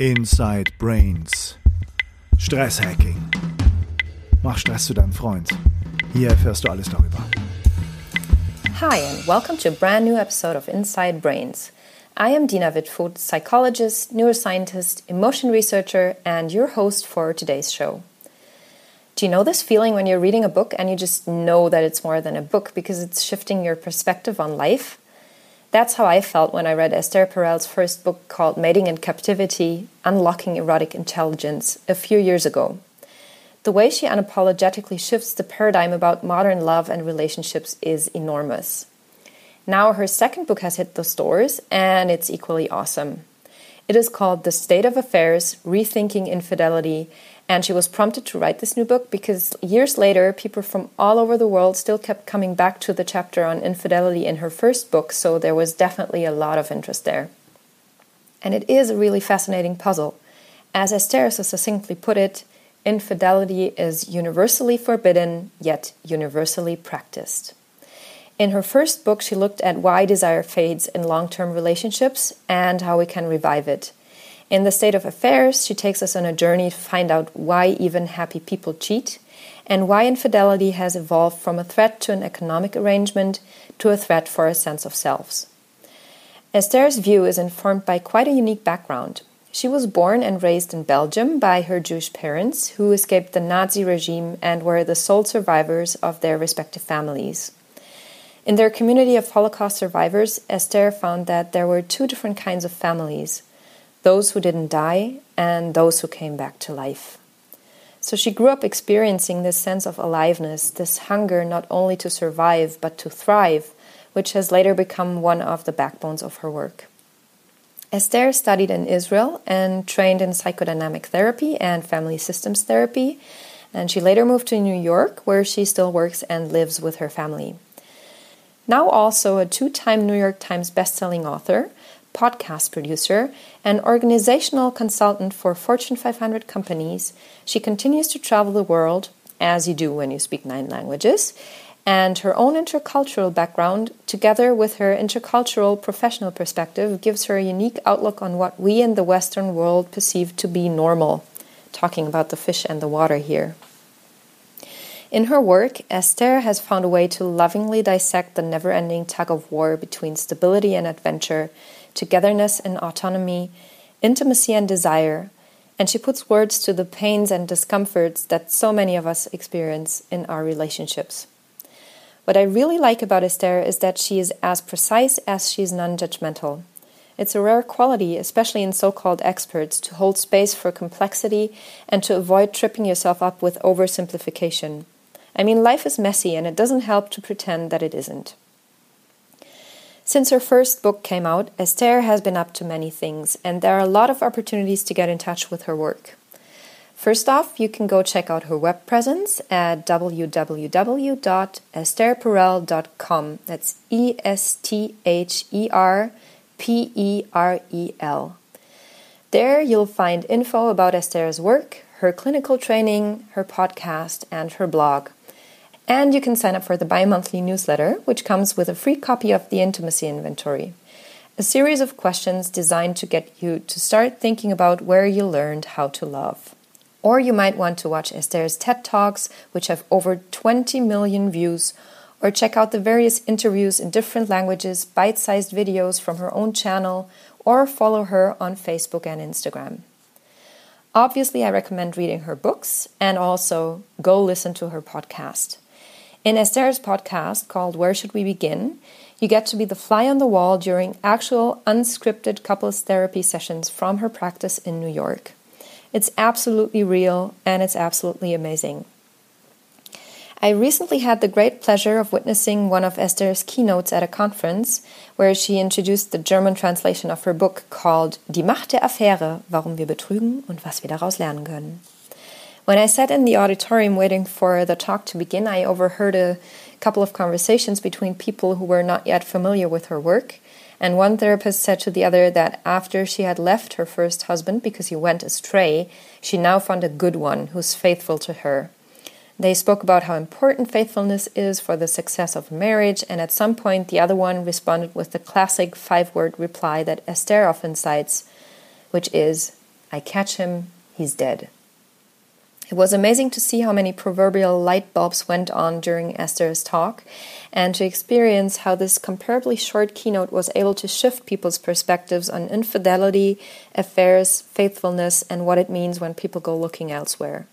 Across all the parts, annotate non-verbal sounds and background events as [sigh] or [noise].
Inside Brains. Stresshacking. Mach Stress zu deinem Freund. Hier erfährst du alles darüber. Hi, and welcome to a brand new episode of Inside Brains. I am Dina Wittfoth, psychologist, neuroscientist, emotion researcher, and your host for today's show. Do you know this feeling when you're reading a book and you just know that it's more than a book because it's shifting your perspective on life? That's how I felt when I read Esther Perel's first book called Mating in Captivity Unlocking Erotic Intelligence a few years ago. The way she unapologetically shifts the paradigm about modern love and relationships is enormous. Now, her second book has hit the stores, and it's equally awesome. It is called The State of Affairs Rethinking Infidelity and she was prompted to write this new book because years later, people from all over the world still kept coming back to the chapter on infidelity in her first book, so there was definitely a lot of interest there. And it is a really fascinating puzzle. As Esther so succinctly put it, infidelity is universally forbidden, yet universally practiced. In her first book, she looked at why desire fades in long term relationships and how we can revive it. In the state of affairs, she takes us on a journey to find out why even happy people cheat and why infidelity has evolved from a threat to an economic arrangement to a threat for a sense of selves. Esther's view is informed by quite a unique background. She was born and raised in Belgium by her Jewish parents, who escaped the Nazi regime and were the sole survivors of their respective families. In their community of Holocaust survivors, Esther found that there were two different kinds of families those who didn't die, and those who came back to life. So she grew up experiencing this sense of aliveness, this hunger not only to survive but to thrive, which has later become one of the backbones of her work. Esther studied in Israel and trained in psychodynamic therapy and family systems therapy, and she later moved to New York, where she still works and lives with her family. Now, also a two time New York Times bestselling author, podcast producer, and organizational consultant for Fortune 500 companies, she continues to travel the world, as you do when you speak nine languages, and her own intercultural background, together with her intercultural professional perspective, gives her a unique outlook on what we in the Western world perceive to be normal. Talking about the fish and the water here. In her work, Esther has found a way to lovingly dissect the never ending tug of war between stability and adventure togetherness and autonomy, intimacy and desire, and she puts words to the pains and discomforts that so many of us experience in our relationships. What I really like about Esther is that she is as precise as she is non judgmental. It's a rare quality, especially in so called experts, to hold space for complexity and to avoid tripping yourself up with oversimplification. I mean, life is messy, and it doesn't help to pretend that it isn't. Since her first book came out, Esther has been up to many things, and there are a lot of opportunities to get in touch with her work. First off, you can go check out her web presence at www.estherperel.com. That's E S T H E R P E R E L. There you'll find info about Esther's work, her clinical training, her podcast, and her blog. And you can sign up for the bi monthly newsletter, which comes with a free copy of the Intimacy Inventory, a series of questions designed to get you to start thinking about where you learned how to love. Or you might want to watch Esther's TED Talks, which have over 20 million views, or check out the various interviews in different languages, bite sized videos from her own channel, or follow her on Facebook and Instagram. Obviously, I recommend reading her books and also go listen to her podcast. In Esther's podcast called Where Should We Begin, you get to be the fly on the wall during actual unscripted couples therapy sessions from her practice in New York. It's absolutely real and it's absolutely amazing. I recently had the great pleasure of witnessing one of Esther's keynotes at a conference where she introduced the German translation of her book called Die Macht der Affäre, warum wir betrügen und was wir daraus lernen können. When I sat in the auditorium waiting for the talk to begin, I overheard a couple of conversations between people who were not yet familiar with her work. And one therapist said to the other that after she had left her first husband because he went astray, she now found a good one who's faithful to her. They spoke about how important faithfulness is for the success of marriage, and at some point, the other one responded with the classic five word reply that Esther often cites, which is I catch him, he's dead. It was amazing to see how many proverbial light bulbs went on during Esther's talk and to experience how this comparably short keynote was able to shift people's perspectives on infidelity, affairs, faithfulness, and what it means when people go looking elsewhere.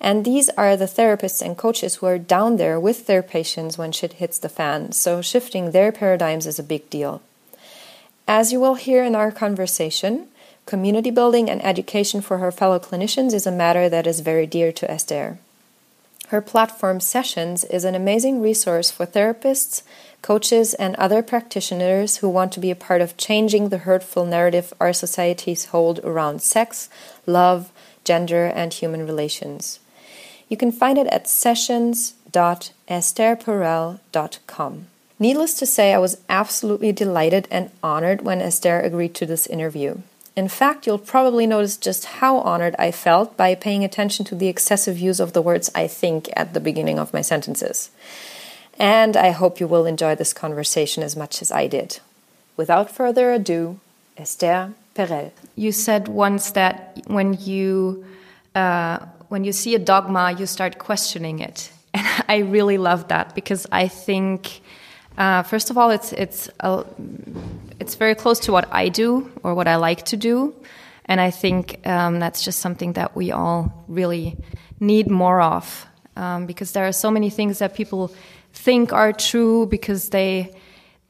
And these are the therapists and coaches who are down there with their patients when shit hits the fan, so shifting their paradigms is a big deal. As you will hear in our conversation, Community building and education for her fellow clinicians is a matter that is very dear to Esther. Her platform Sessions is an amazing resource for therapists, coaches, and other practitioners who want to be a part of changing the hurtful narrative our societies hold around sex, love, gender, and human relations. You can find it at sessions.estherperel.com. Needless to say, I was absolutely delighted and honored when Esther agreed to this interview. In fact, you'll probably notice just how honored I felt by paying attention to the excessive use of the words I think at the beginning of my sentences. And I hope you will enjoy this conversation as much as I did. Without further ado, Esther Perel. You said once that when you uh, when you see a dogma, you start questioning it, [laughs] and I really love that because I think uh, first of all, it's it's a, it's very close to what I do or what I like to do, and I think um, that's just something that we all really need more of um, because there are so many things that people think are true because they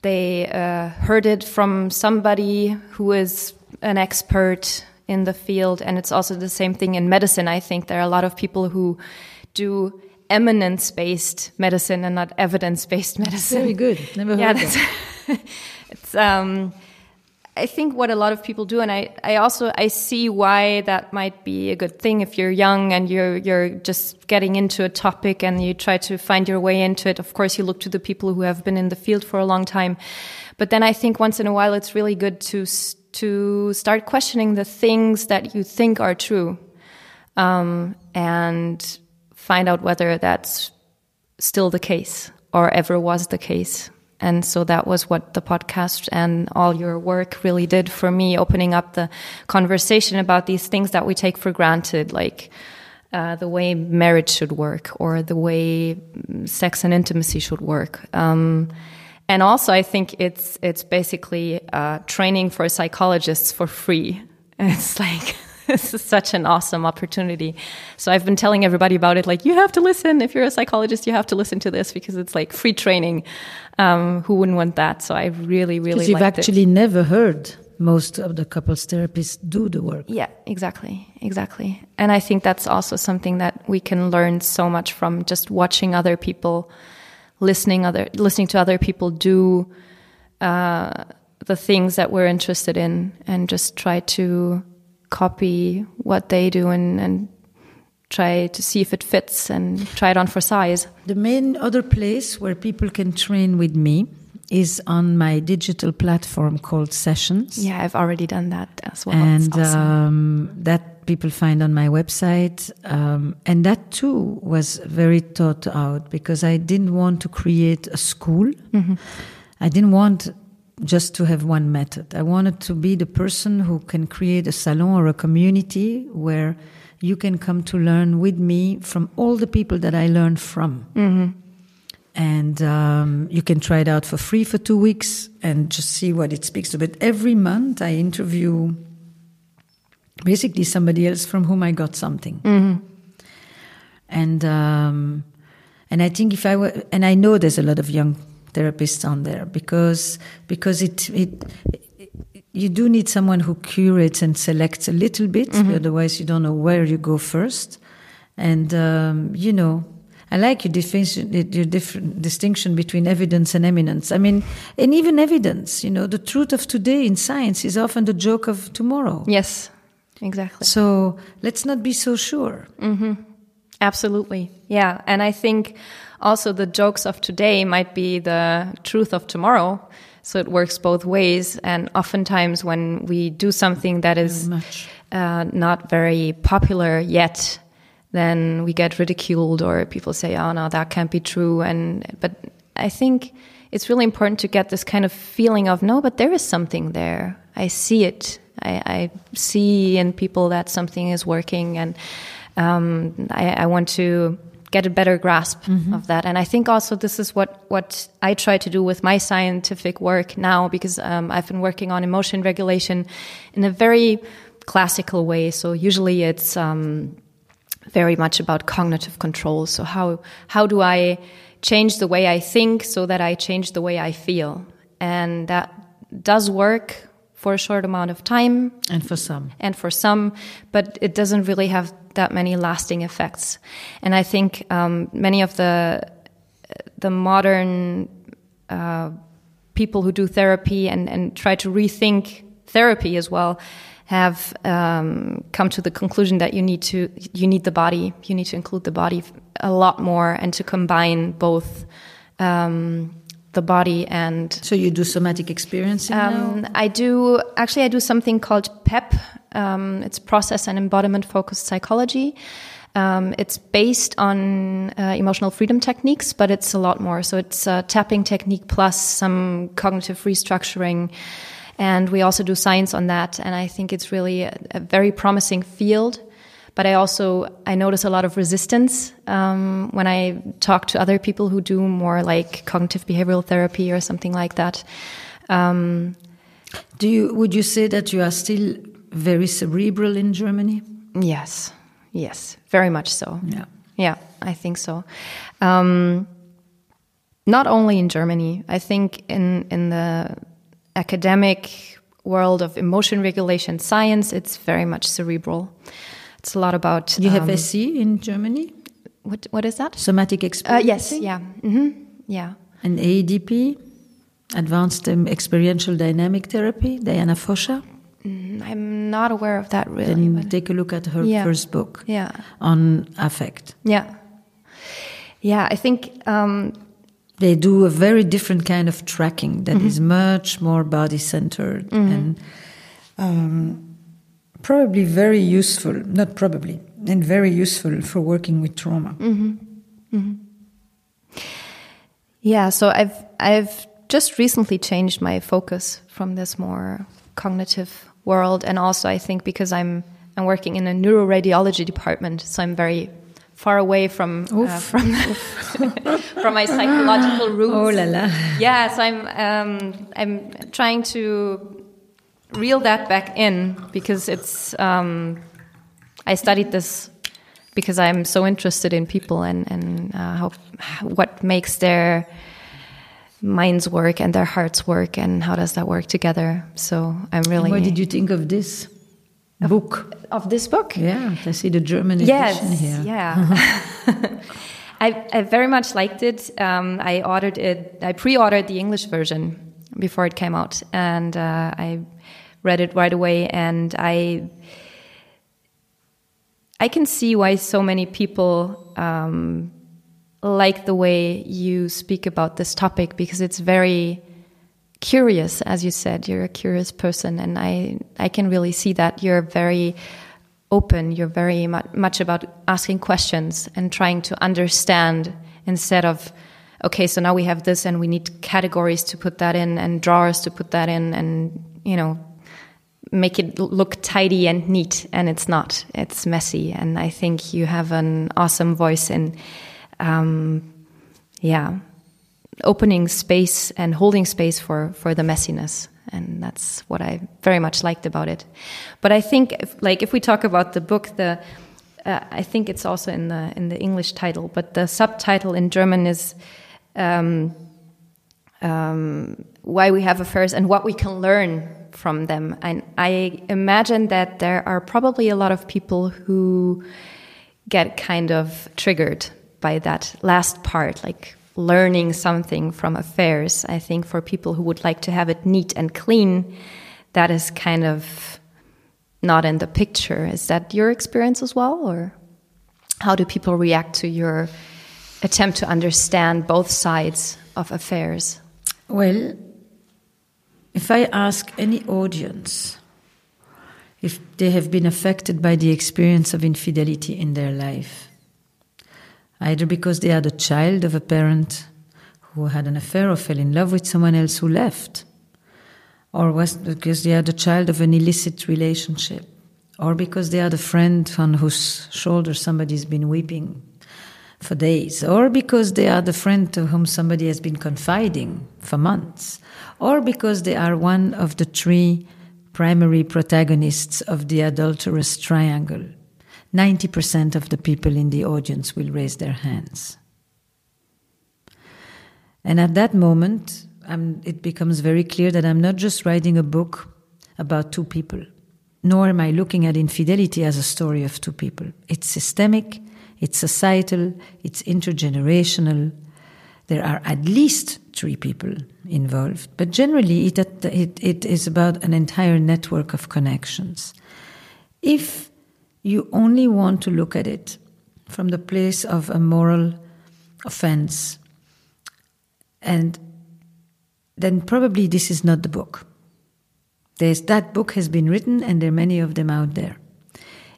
they uh, heard it from somebody who is an expert in the field, and it's also the same thing in medicine. I think there are a lot of people who do eminence based medicine and not evidence based [laughs] medicine. Very good. Never heard yeah, that's, [laughs] it's um, I think what a lot of people do, and I, I also I see why that might be a good thing if you're young and you're you're just getting into a topic and you try to find your way into it. Of course, you look to the people who have been in the field for a long time, but then I think once in a while it's really good to to start questioning the things that you think are true, um, and find out whether that's still the case or ever was the case. And so that was what the podcast and all your work really did for me, opening up the conversation about these things that we take for granted, like uh, the way marriage should work or the way sex and intimacy should work. Um, and also, I think it's it's basically uh, training for psychologists for free. [laughs] it's like this is such an awesome opportunity. So I've been telling everybody about it. Like, you have to listen. If you're a psychologist, you have to listen to this because it's like free training. Um, who wouldn't want that? So I really, really. Because you've actually it. never heard most of the couples therapists do the work. Yeah, exactly, exactly. And I think that's also something that we can learn so much from just watching other people, listening other, listening to other people do. Uh, the things that we're interested in and just try to copy what they do and, and try to see if it fits and try it on for size. The main other place where people can train with me is on my digital platform called Sessions. Yeah, I've already done that as well. And awesome. um, that people find on my website. Um, and that too was very thought out because I didn't want to create a school. Mm-hmm. I didn't want just to have one method. I wanted to be the person who can create a salon or a community where you can come to learn with me from all the people that I learned from. Mm-hmm. And um, you can try it out for free for two weeks and just see what it speaks to. But every month I interview basically somebody else from whom I got something. Mm-hmm. And um, and I think if I were, and I know there's a lot of young therapists on there because because it it, you do need someone who curates and selects a little bit mm-hmm. otherwise you don't know where you go first and um, you know I like your, definition, your different distinction between evidence and eminence. I mean, and even evidence, you know, the truth of today in science is often the joke of tomorrow. Yes, exactly. So let's not be so sure. Mm-hmm. Absolutely. Yeah. And I think also the jokes of today might be the truth of tomorrow. So it works both ways. And oftentimes, when we do something that is uh, not very popular yet, then we get ridiculed or people say, "Oh no, that can't be true." And but I think it's really important to get this kind of feeling of no, but there is something there. I see it, I, I see in people that something is working, and um, I, I, want to get a better grasp mm-hmm. of that. And I think also this is what what I try to do with my scientific work now, because um, I've been working on emotion regulation in a very classical way. So usually it's um, very much about cognitive control. So how how do I change the way I think so that I change the way I feel? And that does work for a short amount of time. And for some. And for some, but it doesn't really have that many lasting effects. And I think um, many of the the modern uh, people who do therapy and, and try to rethink therapy as well have um, come to the conclusion that you need to you need the body you need to include the body a lot more and to combine both um, the body and so you do somatic experiencing um, i do actually i do something called PEP um, it's process and embodiment focused psychology. Um, it's based on uh, emotional freedom techniques but it's a lot more. So it's a tapping technique plus some cognitive restructuring. And we also do science on that. And I think it's really a, a very promising field. But I also I notice a lot of resistance um, when I talk to other people who do more like cognitive behavioral therapy or something like that. Um, do you would you say that you are still very cerebral in Germany? Yes, yes, very much so. Yeah, yeah, I think so. Um, not only in Germany, I think in in the academic world of emotion regulation science, it's very much cerebral. It's a lot about. You have um, SE in Germany. What what is that? Somatic experience. Uh, yes. Yeah. Mm -hmm. Yeah. And ADP, Advanced um, Experiential Dynamic Therapy, Diana Fosha. Mm, I'm not aware of that really. Then take a look at her yeah. first book. Yeah. On affect. Yeah. Yeah, I think um, they do a very different kind of tracking that mm -hmm. is much more body centered mm -hmm. and um, probably very useful. Not probably, and very useful for working with trauma. Mm -hmm. Yeah, so I've I've just recently changed my focus from this more cognitive world, and also I think because I'm I'm working in a neuroradiology department, so I'm very far away from uh, from [laughs] from my psychological roots. [laughs] Oh la la! Yeah, so I'm um, I'm trying to reel that back in because it's um, I studied this because I'm so interested in people and and uh, how what makes their minds work and their hearts work and how does that work together. So I'm really. What did you think of this? book of this book. Yeah, I see the German yes, edition here. Yeah. [laughs] [laughs] I, I, very much liked it. Um, I ordered it. I pre-ordered the English version before it came out, and uh, I read it right away. And I, I can see why so many people um, like the way you speak about this topic because it's very curious, as you said, you're a curious person, and I I can really see that you're very open. You're very much about asking questions and trying to understand instead of okay, so now we have this, and we need categories to put that in and drawers to put that in, and you know make it look tidy and neat and it's not. It's messy and i think you have an awesome voice in um, yeah opening space and holding space for for the messiness and that's what i very much liked about it. But i think if, like if we talk about the book the uh, i think it's also in the in the english title but the subtitle in german is um, um, why we have affairs and what we can learn from them and i imagine that there are probably a lot of people who get kind of triggered by that last part like learning something from affairs. I think for people who would like to have it neat and clean, that is kind of not in the picture. Is that your experience as well, or how do people react to your attempt to understand both sides of affairs? Well, if I ask any audience if they have been affected by the experience of infidelity in their life, either because they are the child of a parent who had an affair or fell in love with someone else who left, or was because they are the child of an illicit relationship, or because they are the friend on whose shoulder somebody's been weeping for days, or because they are the friend to whom somebody has been confiding for months, or because they are one of the three primary protagonists of the adulterous triangle. 90% of the people in the audience will raise their hands. And at that moment, I'm, it becomes very clear that I'm not just writing a book about two people, nor am I looking at infidelity as a story of two people. It's systemic, it's societal, it's intergenerational. There are at least three people involved, but generally it, it, it is about an entire network of connections. If you only want to look at it from the place of a moral offense, and then probably this is not the book. There's, that book has been written, and there are many of them out there.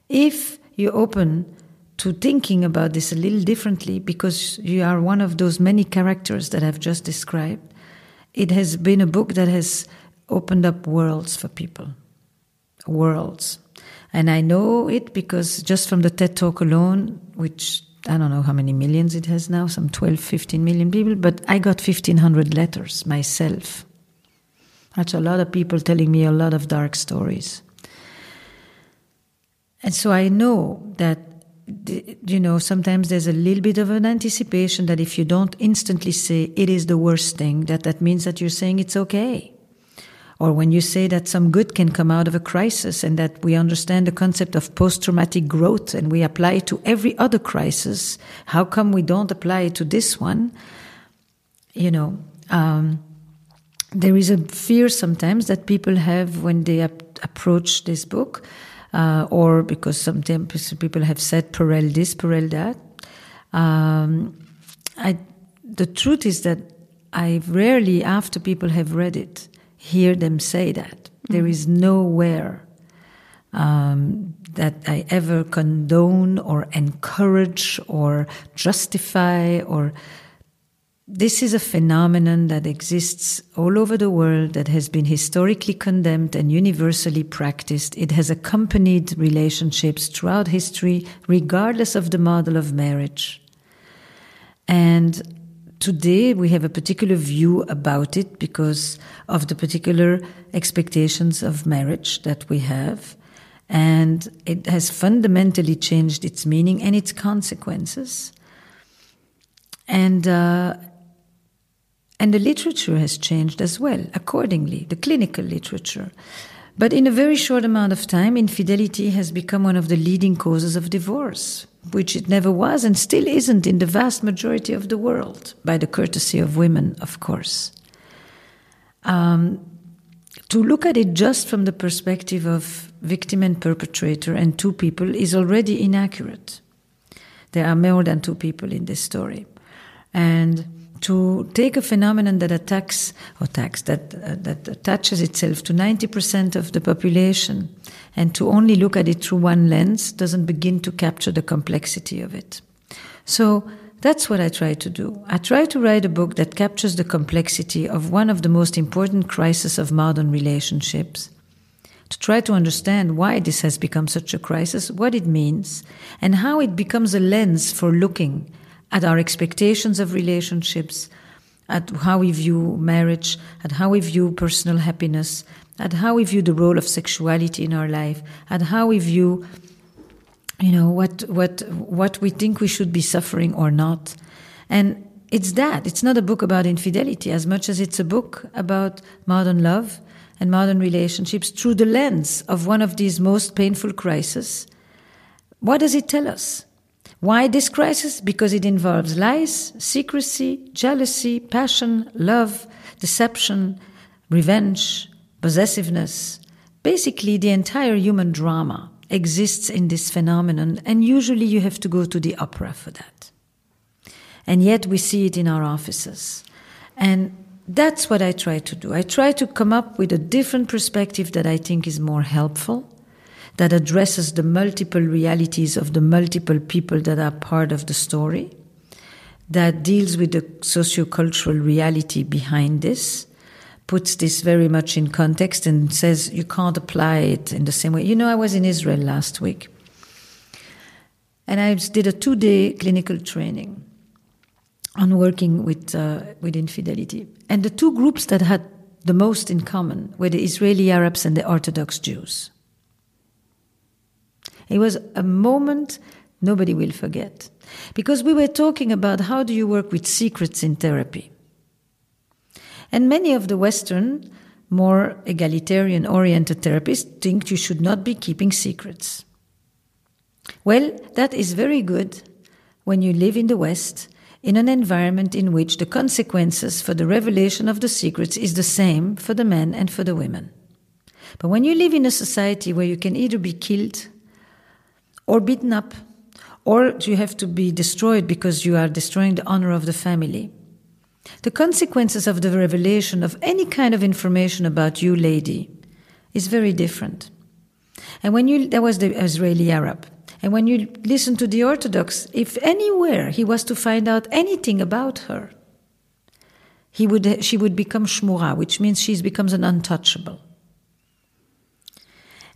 If you open to thinking about this a little differently, because you are one of those many characters that I've just described, it has been a book that has opened up worlds for people. Worlds. And I know it because just from the TED Talk alone, which I don't know how many millions it has now, some 12, 15 million people, but I got 1500 letters myself. That's a lot of people telling me a lot of dark stories. And so I know that, you know, sometimes there's a little bit of an anticipation that if you don't instantly say it is the worst thing, that that means that you're saying it's okay. Or when you say that some good can come out of a crisis and that we understand the concept of post traumatic growth and we apply it to every other crisis, how come we don't apply it to this one? You know, um, there is a fear sometimes that people have when they ap- approach this book, uh, or because sometimes people have said Perel this, Perel that. Um, I, the truth is that I rarely, after people have read it, hear them say that. Mm-hmm. There is nowhere um, that I ever condone or encourage or justify or this is a phenomenon that exists all over the world that has been historically condemned and universally practiced. It has accompanied relationships throughout history, regardless of the model of marriage. And today we have a particular view about it because of the particular expectations of marriage that we have. And it has fundamentally changed its meaning and its consequences. And, uh, and the literature has changed as well, accordingly, the clinical literature. But in a very short amount of time, infidelity has become one of the leading causes of divorce which it never was and still isn't in the vast majority of the world, by the courtesy of women, of course. Um, to look at it just from the perspective of victim and perpetrator and two people is already inaccurate. There are more than two people in this story. And to take a phenomenon that attacks or attacks that uh, that attaches itself to 90% of the population and to only look at it through one lens doesn't begin to capture the complexity of it. So that's what I try to do. I try to write a book that captures the complexity of one of the most important crises of modern relationships. To try to understand why this has become such a crisis, what it means, and how it becomes a lens for looking at our expectations of relationships, at how we view marriage, at how we view personal happiness, at how we view the role of sexuality in our life, at how we view, you know, what what what we think we should be suffering or not. And it's that. It's not a book about infidelity as much as it's a book about modern love and modern relationships through the lens of one of these most painful crises. What does it tell us? Why this crisis? Because it involves lies, secrecy, jealousy, passion, love, deception, revenge, possessiveness. Basically, the entire human drama exists in this phenomenon, and usually you have to go to the opera for that. And yet we see it in our offices. And that's what I try to do. I try to come up with a different perspective that I think is more helpful, that addresses the multiple realities of the multiple people that are part of the story, that deals with the sociocultural reality behind this, puts this very much in context and says you can't apply it in the same way. You know, I was in Israel last week and I did a two day clinical training on working with, uh, with infidelity. And the two groups that had the most in common were the Israeli Arabs and the Orthodox Jews. It was a moment nobody will forget. Because we were talking about how do you work with secrets in therapy. And many of the Western, more egalitarian oriented therapists think you should not be keeping secrets. Well, that is very good when you live in the West in an environment in which the consequences for the revelation of the secrets is the same for the men and for the women. But when you live in a society where you can either be killed or beaten up or you have to be destroyed because you are destroying the honor of the family, the consequences of the revelation of any kind of information about you, lady, is very different. And when you, that was the Israeli Arab. And when you listen to the Orthodox, if anywhere he was to find out anything about her, he would, she would become shmura, which means she becomes an untouchable.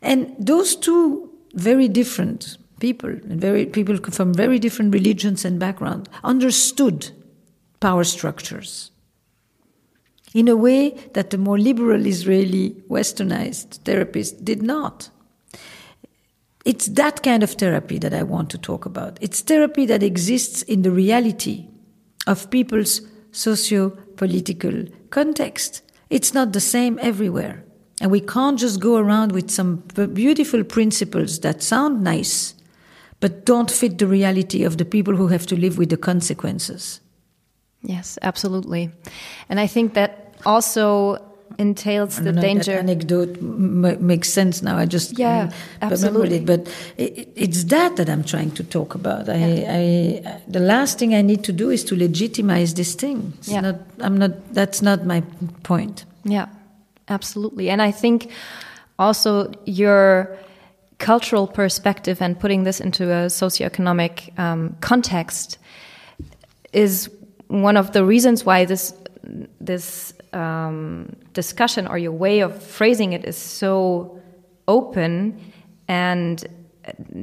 And those two very different people, and very people from very different religions and background, understood power structures in a way that the more liberal Israeli westernized therapist did not. It's that kind of therapy that I want to talk about. It's therapy that exists in the reality of people's socio political context. It's not the same everywhere. And we can't just go around with some beautiful principles that sound nice, but don't fit the reality of the people who have to live with the consequences. Yes, absolutely. And I think that also entails the know, danger. That anecdote makes sense now. I just yeah, absolutely. It, but it, it's that that I'm trying to talk about. I, yeah. I, the last thing I need to do is to legitimize this thing. It's yeah. not. I'm not. That's not my point. Yeah, absolutely. And I think also your cultural perspective and putting this into a socioeconomic um, context is one of the reasons why this this um, discussion or your way of phrasing it is so open and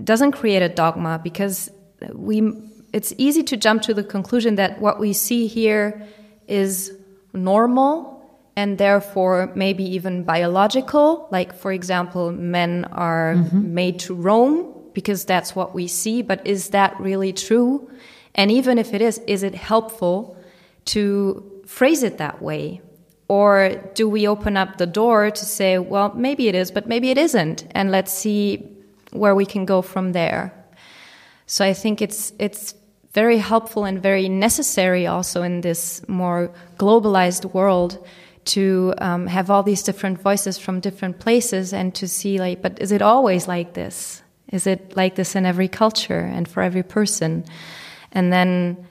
doesn't create a dogma because we it's easy to jump to the conclusion that what we see here is normal and therefore maybe even biological like for example men are mm -hmm. made to roam because that's what we see but is that really true and even if it is, is it helpful to phrase it that way? Or do we open up the door to say, well, maybe it is, but maybe it isn't, and let's see where we can go from there? So I think it's it's very helpful and very necessary also in this more globalized world to um, have all these different voices from different places and to see like, but is it always like this? Is it like this in every culture and for every person? and then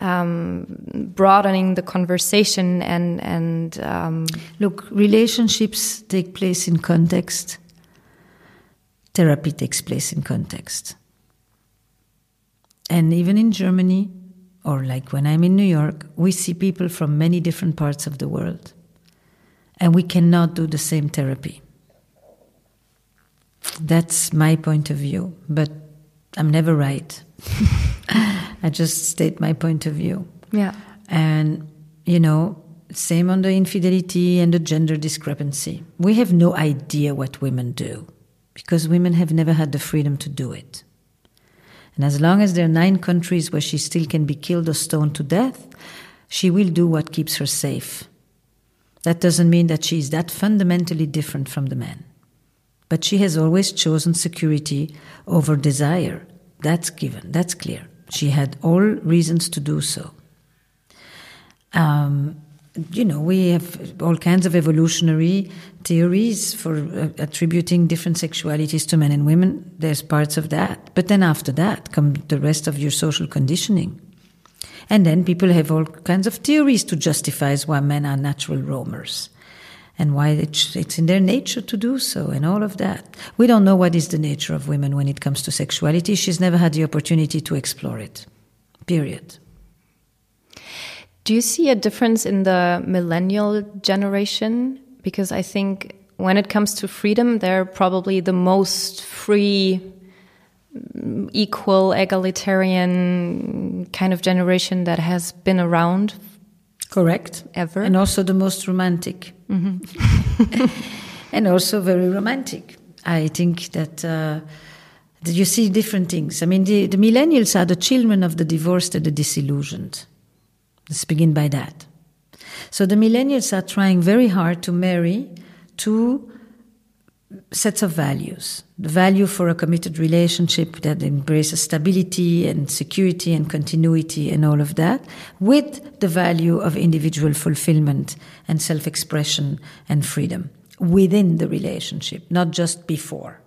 um, broadening the conversation and and um, look, relationships take place in context. Therapy takes place in context, and even in Germany, or like when I'm in New York, we see people from many different parts of the world, and we cannot do the same therapy. That's my point of view, but I'm never right. [laughs] I just state my point of view. Yeah. And, you know, same on the infidelity and the gender discrepancy. We have no idea what women do because women have never had the freedom to do it. And as long as there are nine countries where she still can be killed or stoned to death, she will do what keeps her safe. That doesn't mean that she is that fundamentally different from the man. But she has always chosen security over desire. That's given, that's clear. She had all reasons to do so. Um, you know, we have all kinds of evolutionary theories for uh, attributing different sexualities to men and women. There's parts of that. But then after that come the rest of your social conditioning. And then people have all kinds of theories to justify why men are natural roamers and why it's in their nature to do so and all of that. We don't know what is the nature of women when it comes to sexuality. She's never had the opportunity to explore it. Period. Do you see a difference in the millennial generation? Because I think when it comes to freedom, they're probably the most free, equal, egalitarian kind of generation that has been around. Correct. Ever. And also the most romantic. [laughs] and also very romantic. I think that. Uh, that you see different things. I mean, the, the millennials are the children of the divorced and the disillusioned. Let's begin by that. So the millennials are trying very hard to marry two sets of values the value for a committed relationship that embraces stability and security and continuity and all of that, with the value of individual fulfillment and self expression and freedom within the relationship, not just before.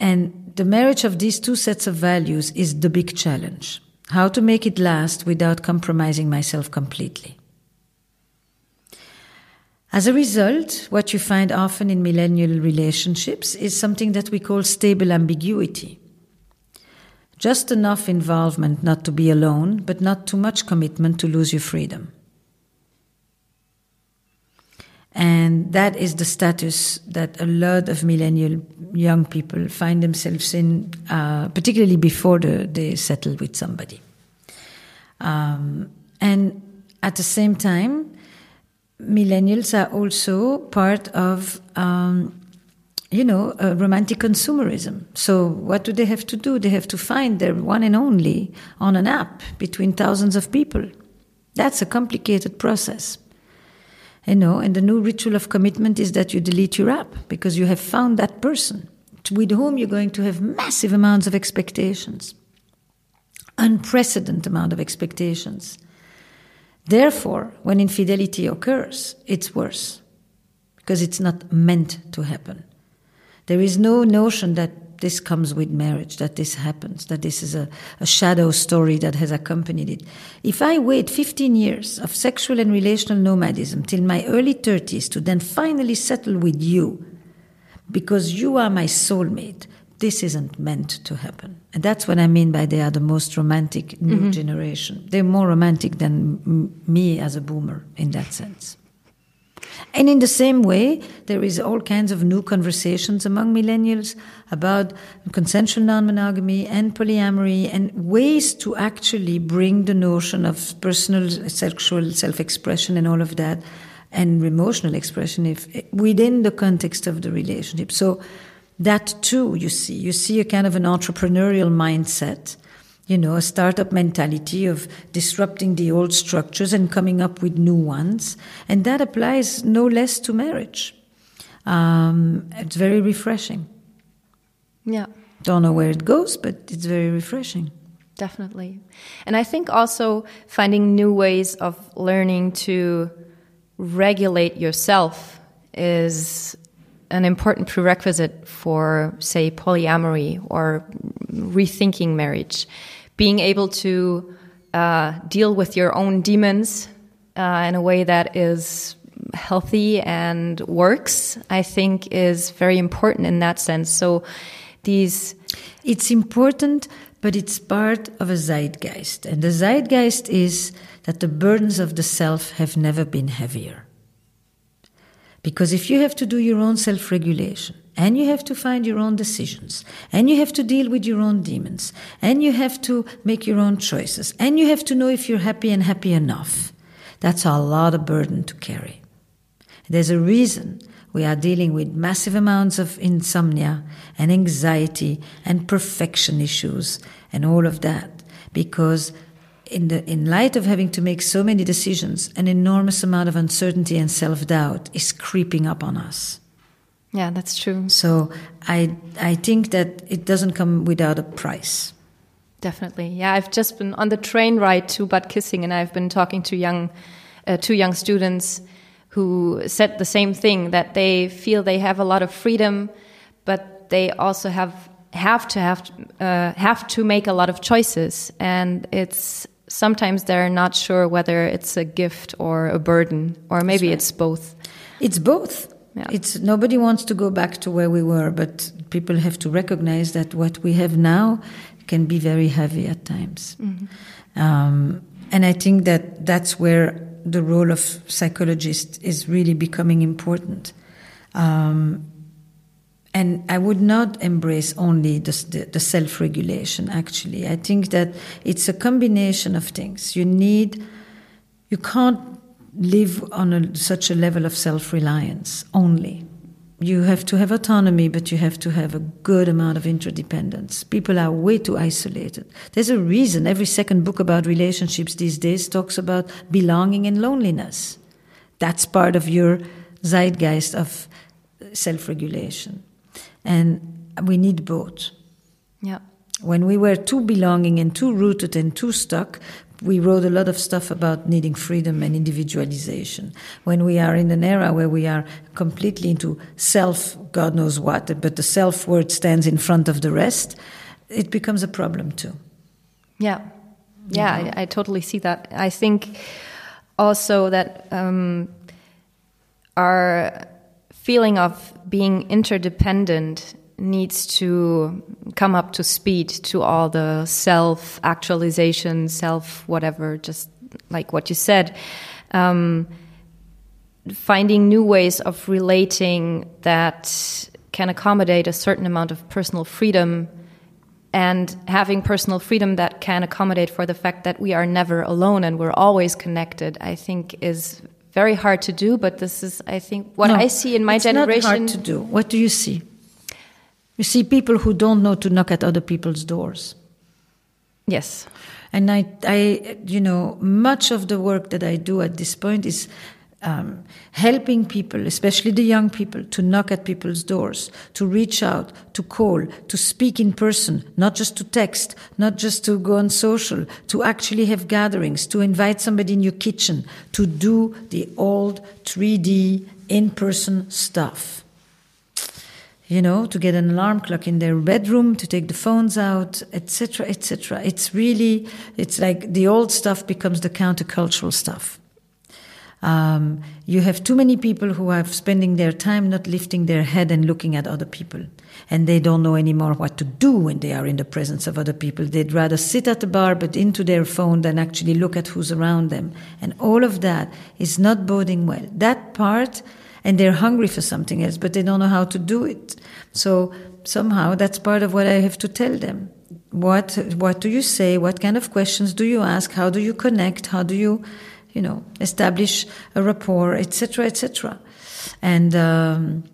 And the marriage of these two sets of values is the big challenge. How to make it last without compromising myself completely. As a result, what you find often in millennial relationships is something that we call stable ambiguity. Just enough involvement not to be alone, but not too much commitment to lose your freedom. And that is the status that a lot of millennial young people find themselves in, uh, particularly before the, they settle with somebody. Um, and at the same time, millennials are also part of, um, you know, romantic consumerism. So what do they have to do? They have to find their one and only on an app between thousands of people. That's a complicated process. You know, and the new ritual of commitment is that you delete your app because you have found that person with whom you're going to have massive amounts of expectations, unprecedented amount of expectations. Therefore, when infidelity occurs, it's worse because it's not meant to happen. There is no notion that this comes with marriage, that this happens, that this is a, a, shadow story that has accompanied it. If I wait 15 years of sexual and relational nomadism till my early 30s to then finally settle with you, because you are my soulmate, this isn't meant to happen. And that's what I mean by they are the most romantic new mm-hmm. generation. They're more romantic than m- me as a boomer in that sense. And in the same way, there is all kinds of new conversations among millennials about consensual non-monogamy and polyamory and ways to actually bring the notion of personal sexual self-expression and all of that and emotional expression if within the context of the relationship. So that too, you see, you see a kind of an entrepreneurial mindset you know, a startup mentality of disrupting the old structures and coming up with new ones. And that applies no less to marriage. Um, it's very refreshing. Yeah. Don't know where it goes, but it's very refreshing. Definitely. And I think also finding new ways of learning to regulate yourself is an important prerequisite for, say, polyamory or rethinking marriage being able to uh, deal with your own demons uh, in a way that is healthy and works, I think is very important in that sense. So these. It's important, but it's part of a zeitgeist. And the zeitgeist is that the burdens of the self have never been heavier. Because if you have to do your own self regulation, and you have to find your own decisions, and you have to deal with your own demons, and you have to make your own choices, and you have to know if you're happy and happy enough. That's a lot of burden to carry. There's a reason we are dealing with massive amounts of insomnia and anxiety and perfection issues and all of that, because in, the, in light of having to make so many decisions, an enormous amount of uncertainty and self doubt is creeping up on us. Yeah, that's true. So I I think that it doesn't come without a price. Definitely. Yeah, I've just been on the train ride to Bad Kissingen, and I've been talking to young uh, two young students who said the same thing that they feel they have a lot of freedom, but they also have have to have uh, have to make a lot of choices, and it's sometimes they're not sure whether it's a gift or a burden, or maybe right. it's both. It's both. Yeah. It's nobody wants to go back to where we were, but people have to recognize that what we have now can be very heavy at times. Mm-hmm. Um, and I think that that's where the role of psychologist is really becoming important. Um, and I would not embrace only the, the, the self regulation, actually. I think that it's a combination of things. You need, you can't live on a, such a level of self reliance only. You have to have autonomy, but you have to have a good amount of interdependence. People are way too isolated. There's a reason every second book about relationships these days talks about belonging and loneliness. That's part of your zeitgeist of self regulation. And we need both. Yeah. When we were too belonging and too rooted and too stuck, we wrote a lot of stuff about needing freedom and individualization. When we are in an era where we are completely into self, God knows what, but the self word stands in front of the rest, it becomes a problem too. Yeah. Yeah, I, I, totally see that. I think also that um, our feeling of being interdependent needs to come up to speed to all the self actualization, self whatever, just like what you said. Um, finding new ways of relating that can accommodate a certain amount of personal freedom and having personal freedom that can accommodate for the fact that we are never alone and we're always connected, I think is very hard to do, but this is, I think, what no, I see in my it's generation. Not hard to do. What do you see? You see people who don't know to knock at other people's doors. Yes. And I, I, you know, much of the work that I do at this point is um, helping people, especially the young people, to knock at people's doors, to reach out, to call, to speak in person, not just to text, not just to go on social, to actually have gatherings, to invite somebody in your kitchen, to do the old 3D in person stuff. You know, to get an alarm clock in their bedroom, to take the phones out, etc., etc. It's really, it's like the old stuff becomes the countercultural stuff. Um, you have too many people who are spending their time not lifting their head and looking at other people. And they don't know anymore what to do when they are in the presence of other people. They'd rather sit at the bar but into their phone than actually look at who's around them. And all of that is not boding well. That part, and they're hungry for something else, but they don't know how to do it. So somehow that's part of what I have to tell them. What, what do you say? What kind of questions do you ask? How do you connect? How do you you know, establish a rapport, etc., etc. And um,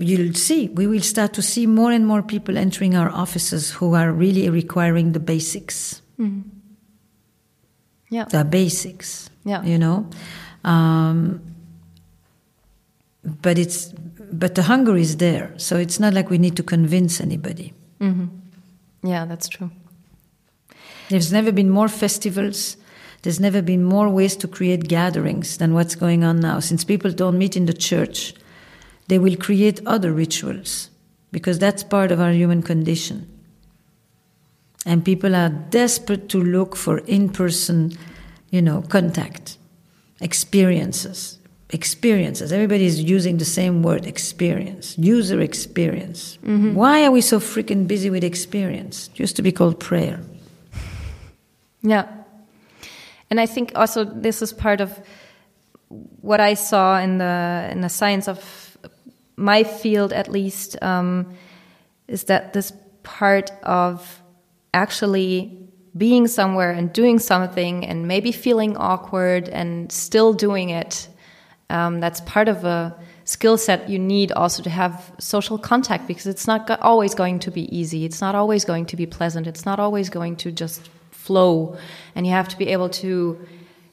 you'll see, we will start to see more and more people entering our offices who are really requiring the basics. Mm. Yeah, the basics. Yeah, you know. Um, but it's but the hunger is there, so it's not like we need to convince anybody. Mm-hmm. Yeah, that's true. There's never been more festivals there's never been more ways to create gatherings than what's going on now. Since people don't meet in the church, they will create other rituals because that's part of our human condition. And people are desperate to look for in person, you know, contact, experiences. Experiences. Everybody is using the same word experience, user experience. Mm-hmm. Why are we so freaking busy with experience? It used to be called prayer. Yeah. And I think also this is part of what I saw in the in the science of my field, at least, um, is that this part of actually being somewhere and doing something and maybe feeling awkward and still doing it. Um, that's part of a skill set you need also to have social contact because it's not always going to be easy. It's not always going to be pleasant. It's not always going to just flow, and you have to be able to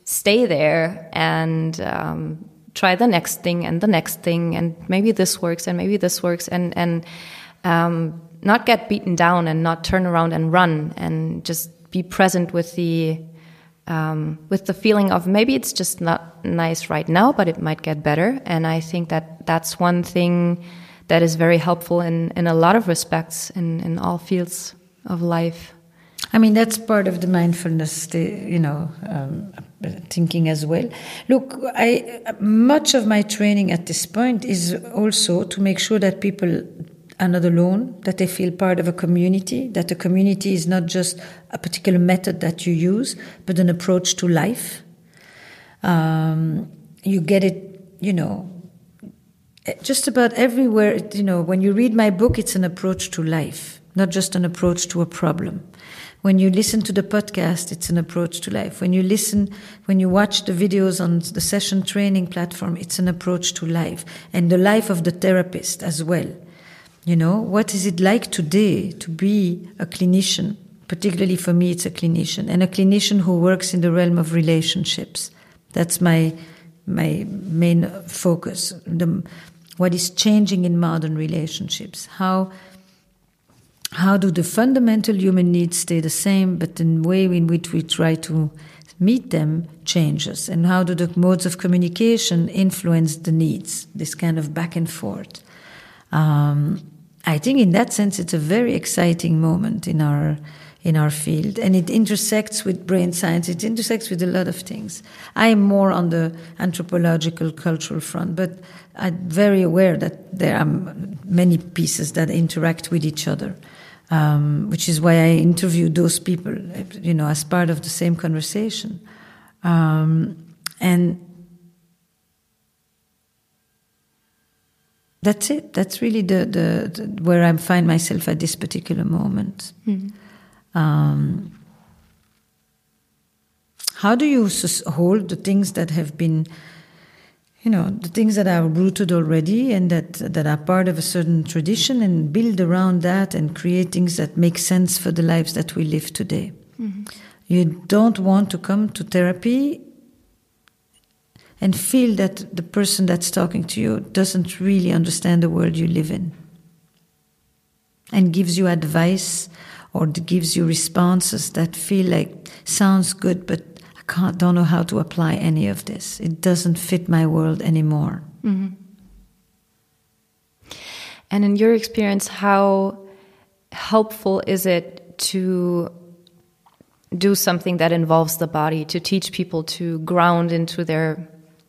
stay there and um, try the next thing and the next thing, and maybe this works and maybe this works, and and um, not get beaten down and not turn around and run, and just be present with the um, with the feeling of maybe it's just not nice right now, but it might get better. And I think that that's one thing that is very helpful in, in a lot of respects in, in all fields of life. I mean, that's part of the mindfulness, you know, um, thinking as well. Look, I much of my training at this point is also to make sure that people are not alone, that they feel part of a community, that a community is not just a particular method that you use, but an approach to life. Um, you get it, you know, just about everywhere. You know, when you read my book, it's an approach to life, not just an approach to a problem. When you listen to the podcast, it's an approach to life. When you listen, when you watch the videos on the session training platform, it's an approach to life and the life of the therapist as well. You know, what is it like today to be a clinician? Particularly for me, it's a clinician and a clinician who works in the realm of relationships. That's my my main focus. The, what is changing in modern relationships? How how do the fundamental human needs stay the same, but the way in which we try to meet them changes? And how do the modes of communication influence the needs? This kind of back and forth. Um, I think, in that sense, it's a very exciting moment in our in our field, and it intersects with brain science. It intersects with a lot of things. I am more on the anthropological, cultural front, but I'm very aware that there are many pieces that interact with each other um, which is why I interviewed those people, you know, as part of the same conversation. Um, and that's it. That's really the, the, the, where I find myself at this particular moment. Mm-hmm. Um, how do you hold the things that have been you know the things that are rooted already and that that are part of a certain tradition and build around that and create things that make sense for the lives that we live today mm-hmm. you don't want to come to therapy and feel that the person that's talking to you doesn't really understand the world you live in and gives you advice or gives you responses that feel like sounds good but can't, don't know how to apply any of this. It doesn't fit my world anymore. Mm-hmm. And in your experience, how helpful is it to do something that involves the body, to teach people to ground into their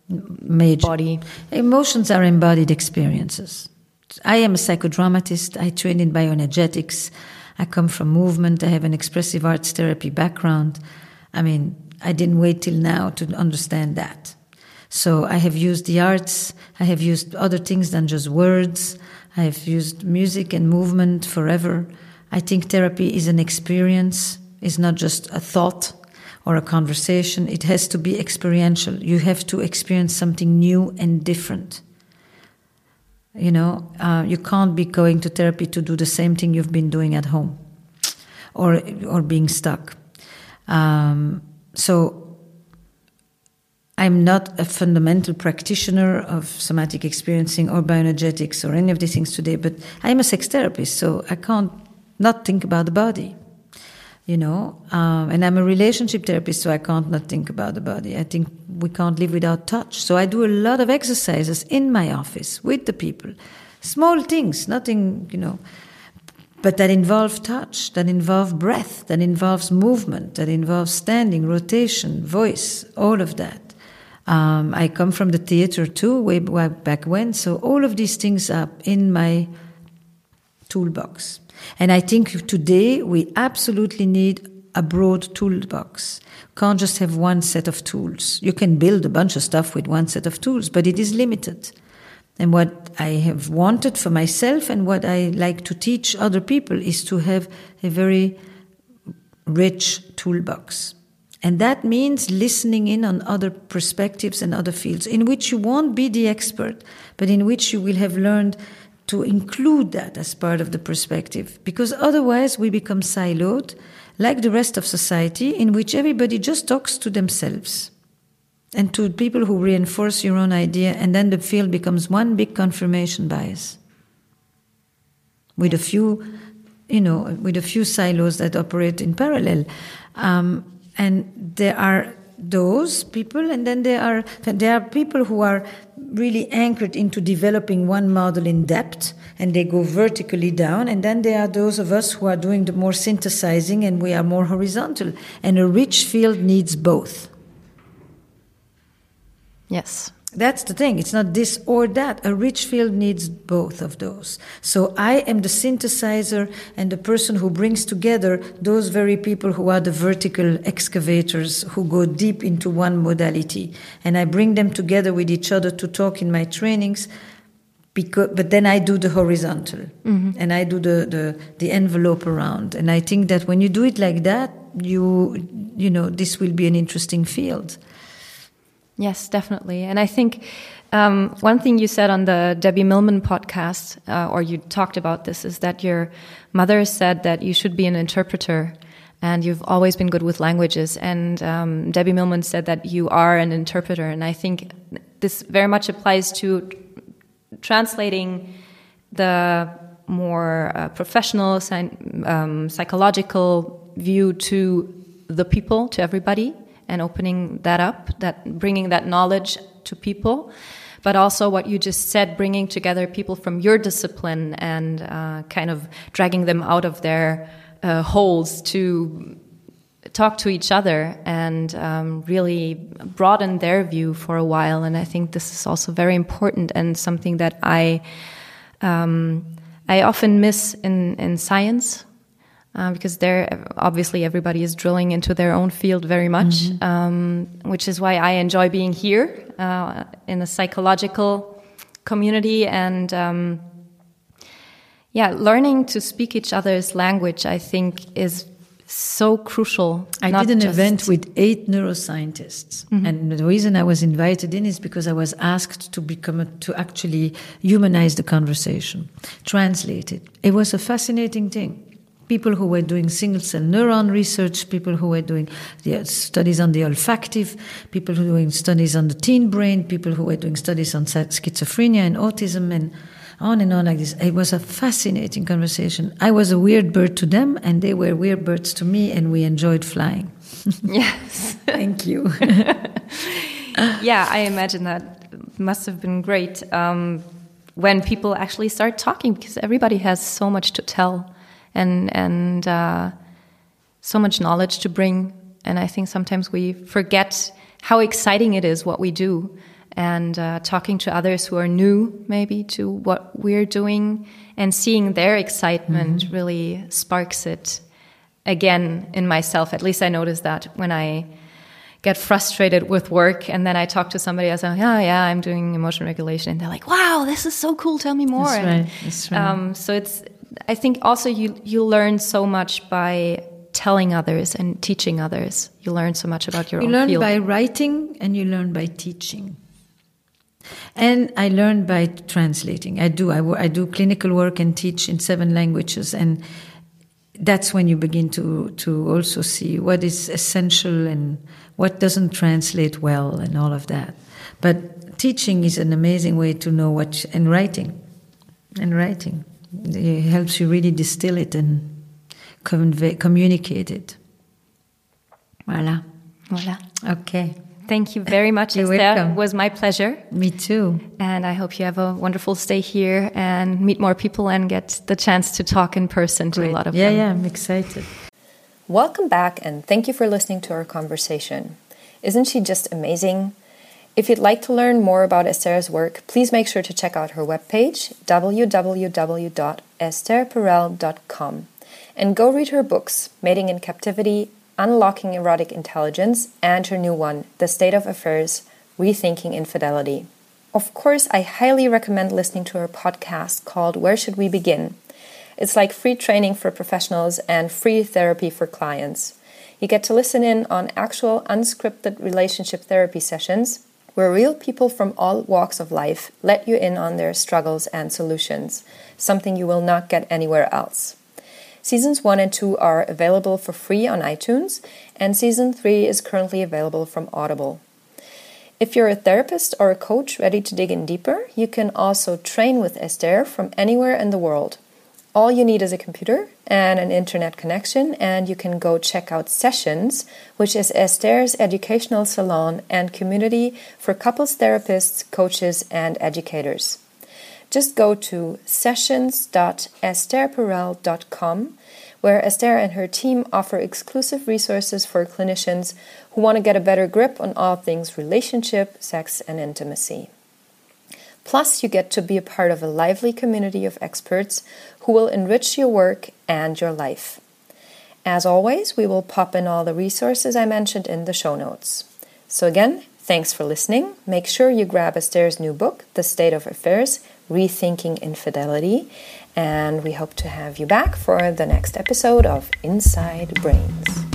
Major. body? Emotions are embodied experiences. I am a psychodramatist. I train in bioenergetics. I come from movement. I have an expressive arts therapy background. I mean, I didn't wait till now to understand that. So I have used the arts, I have used other things than just words, I have used music and movement forever. I think therapy is an experience, it's not just a thought or a conversation. It has to be experiential. You have to experience something new and different. You know, uh, you can't be going to therapy to do the same thing you've been doing at home or, or being stuck. Um, so I'm not a fundamental practitioner of somatic experiencing or bioenergetics or any of these things today, but I'm a sex therapist, so I can't not think about the body. You know, um, and I'm a relationship therapist, so I can't not think about the body. I think we can't live without touch. So I do a lot of exercises in my office with the people. Small things, nothing, you know, but that involve touch, that involve breath, that involves movement, that involves standing, rotation, voice, all of that. Um, I come from the theater too, way back when, so all of these things are in my toolbox. And I think today we absolutely need a broad toolbox. Can't just have one set of tools. You can build a bunch of stuff with one set of tools, but it is limited. And what I have wanted for myself and what I like to teach other people is to have a very rich toolbox. And that means listening in on other perspectives and other fields in which you won't be the expert, but in which you will have learned to include that as part of the perspective. Because otherwise we become siloed, like the rest of society, in which everybody just talks to themselves and to people who reinforce your own idea, and then the field becomes one big confirmation bias with a few, you know, with a few silos that operate in parallel. Um, and there are those people, and then there are there are people who are really anchored into developing one model in depth, and they go vertically down. And then there are those of us who are doing the more synthesizing, and we are more horizontal. And a rich field needs both. Yes. That's the thing. It's not this or that. A rich field needs both of those. So I am the synthesizer and the person who brings together those very people who are the vertical excavators who go deep into one modality. And I bring them together with each other to talk in my trainings. Because, but then I do the horizontal mm-hmm. and I do the, the, the envelope around. And I think that when you do it like that, you, you know, this will be an interesting field. Yes, definitely. And I think um, one thing you said on the Debbie Millman podcast, uh, or you talked about this, is that your mother said that you should be an interpreter and you've always been good with languages. And um, Debbie Millman said that you are an interpreter. And I think this very much applies to translating the more uh, professional, um, psychological view to the people, to everybody and opening that up, that bringing that knowledge to people. But also what you just said, bringing together people from your discipline and uh, kind of dragging them out of their uh, holes to talk to each other and um, really broaden their view for a while. And I think this is also very important and something that I um, I often miss in in science uh, because there obviously everybody is drilling into their own field very much, mm -hmm. um, which is why I enjoy being here uh, in a psychological community and um, yeah, learning to speak each other's language. I think is so crucial. I did an event with eight neuroscientists, mm -hmm. and the reason I was invited in is because I was asked to become a, to actually humanize the conversation, translate it. It was a fascinating thing people who were doing single cell neuron research, people who were doing studies on the olfactive, people who were doing studies on the teen brain, people who were doing studies on schizophrenia and autism and on and on like this. It was a fascinating conversation. I was a weird bird to them, and they were weird birds to me, and we enjoyed flying. [laughs] yes. Thank you. [laughs] [laughs] yeah, I imagine that must have been great um, when people actually start talking because everybody has so much to tell and and uh, so much knowledge to bring. And I think sometimes we forget how exciting it is what we do, and uh, talking to others who are new maybe to what we're doing and seeing their excitement mm-hmm. really sparks it again in myself. At least I notice that when I get frustrated with work and then I talk to somebody I say, yeah, yeah, I'm doing emotion regulation. And they're like, wow, this is so cool. Tell me more. That's right. That's right. Um, so it's, I think also you you learn so much by telling others and teaching others. You learn so much about your you own You learn field. by writing and you learn by teaching. And I learn by translating. I do. I, I do clinical work and teach in seven languages, and that's when you begin to to also see what is essential and what doesn't translate well, and all of that. But teaching is an amazing way to know what and writing, and writing. It helps you really distill it and convey, communicate it. Voila. Voila. Okay. Thank you very much, You're Esther. welcome. It was my pleasure. Me too. And I hope you have a wonderful stay here and meet more people and get the chance to talk in person to Great. a lot of people. yeah, them. Yeah, I'm excited. Welcome back and thank you for listening to our conversation. Isn't she just amazing? If you'd like to learn more about Esther's work, please make sure to check out her webpage, www.estherperel.com, and go read her books, Mating in Captivity, Unlocking Erotic Intelligence, and her new one, The State of Affairs Rethinking Infidelity. Of course, I highly recommend listening to her podcast called Where Should We Begin? It's like free training for professionals and free therapy for clients. You get to listen in on actual unscripted relationship therapy sessions where real people from all walks of life let you in on their struggles and solutions, something you will not get anywhere else. Seasons 1 and 2 are available for free on iTunes, and Season 3 is currently available from Audible. If you're a therapist or a coach ready to dig in deeper, you can also train with Esther from anywhere in the world. All you need is a computer and an internet connection, and you can go check out Sessions, which is Esther's educational salon and community for couples therapists, coaches, and educators. just go to sessions.estherperel.com, where Esther and her team offer exclusive resources for clinicians who want to get a better grip on all things relationship, sex, and intimacy. Plus, you get to be a part of a lively community of experts who will enrich your work and your life. As always, we will pop in all the resources I mentioned in the show notes. So, again, thanks for listening. Make sure you grab Esther's new book, The State of Affairs Rethinking Infidelity. And we hope to have you back for the next episode of Inside Brains.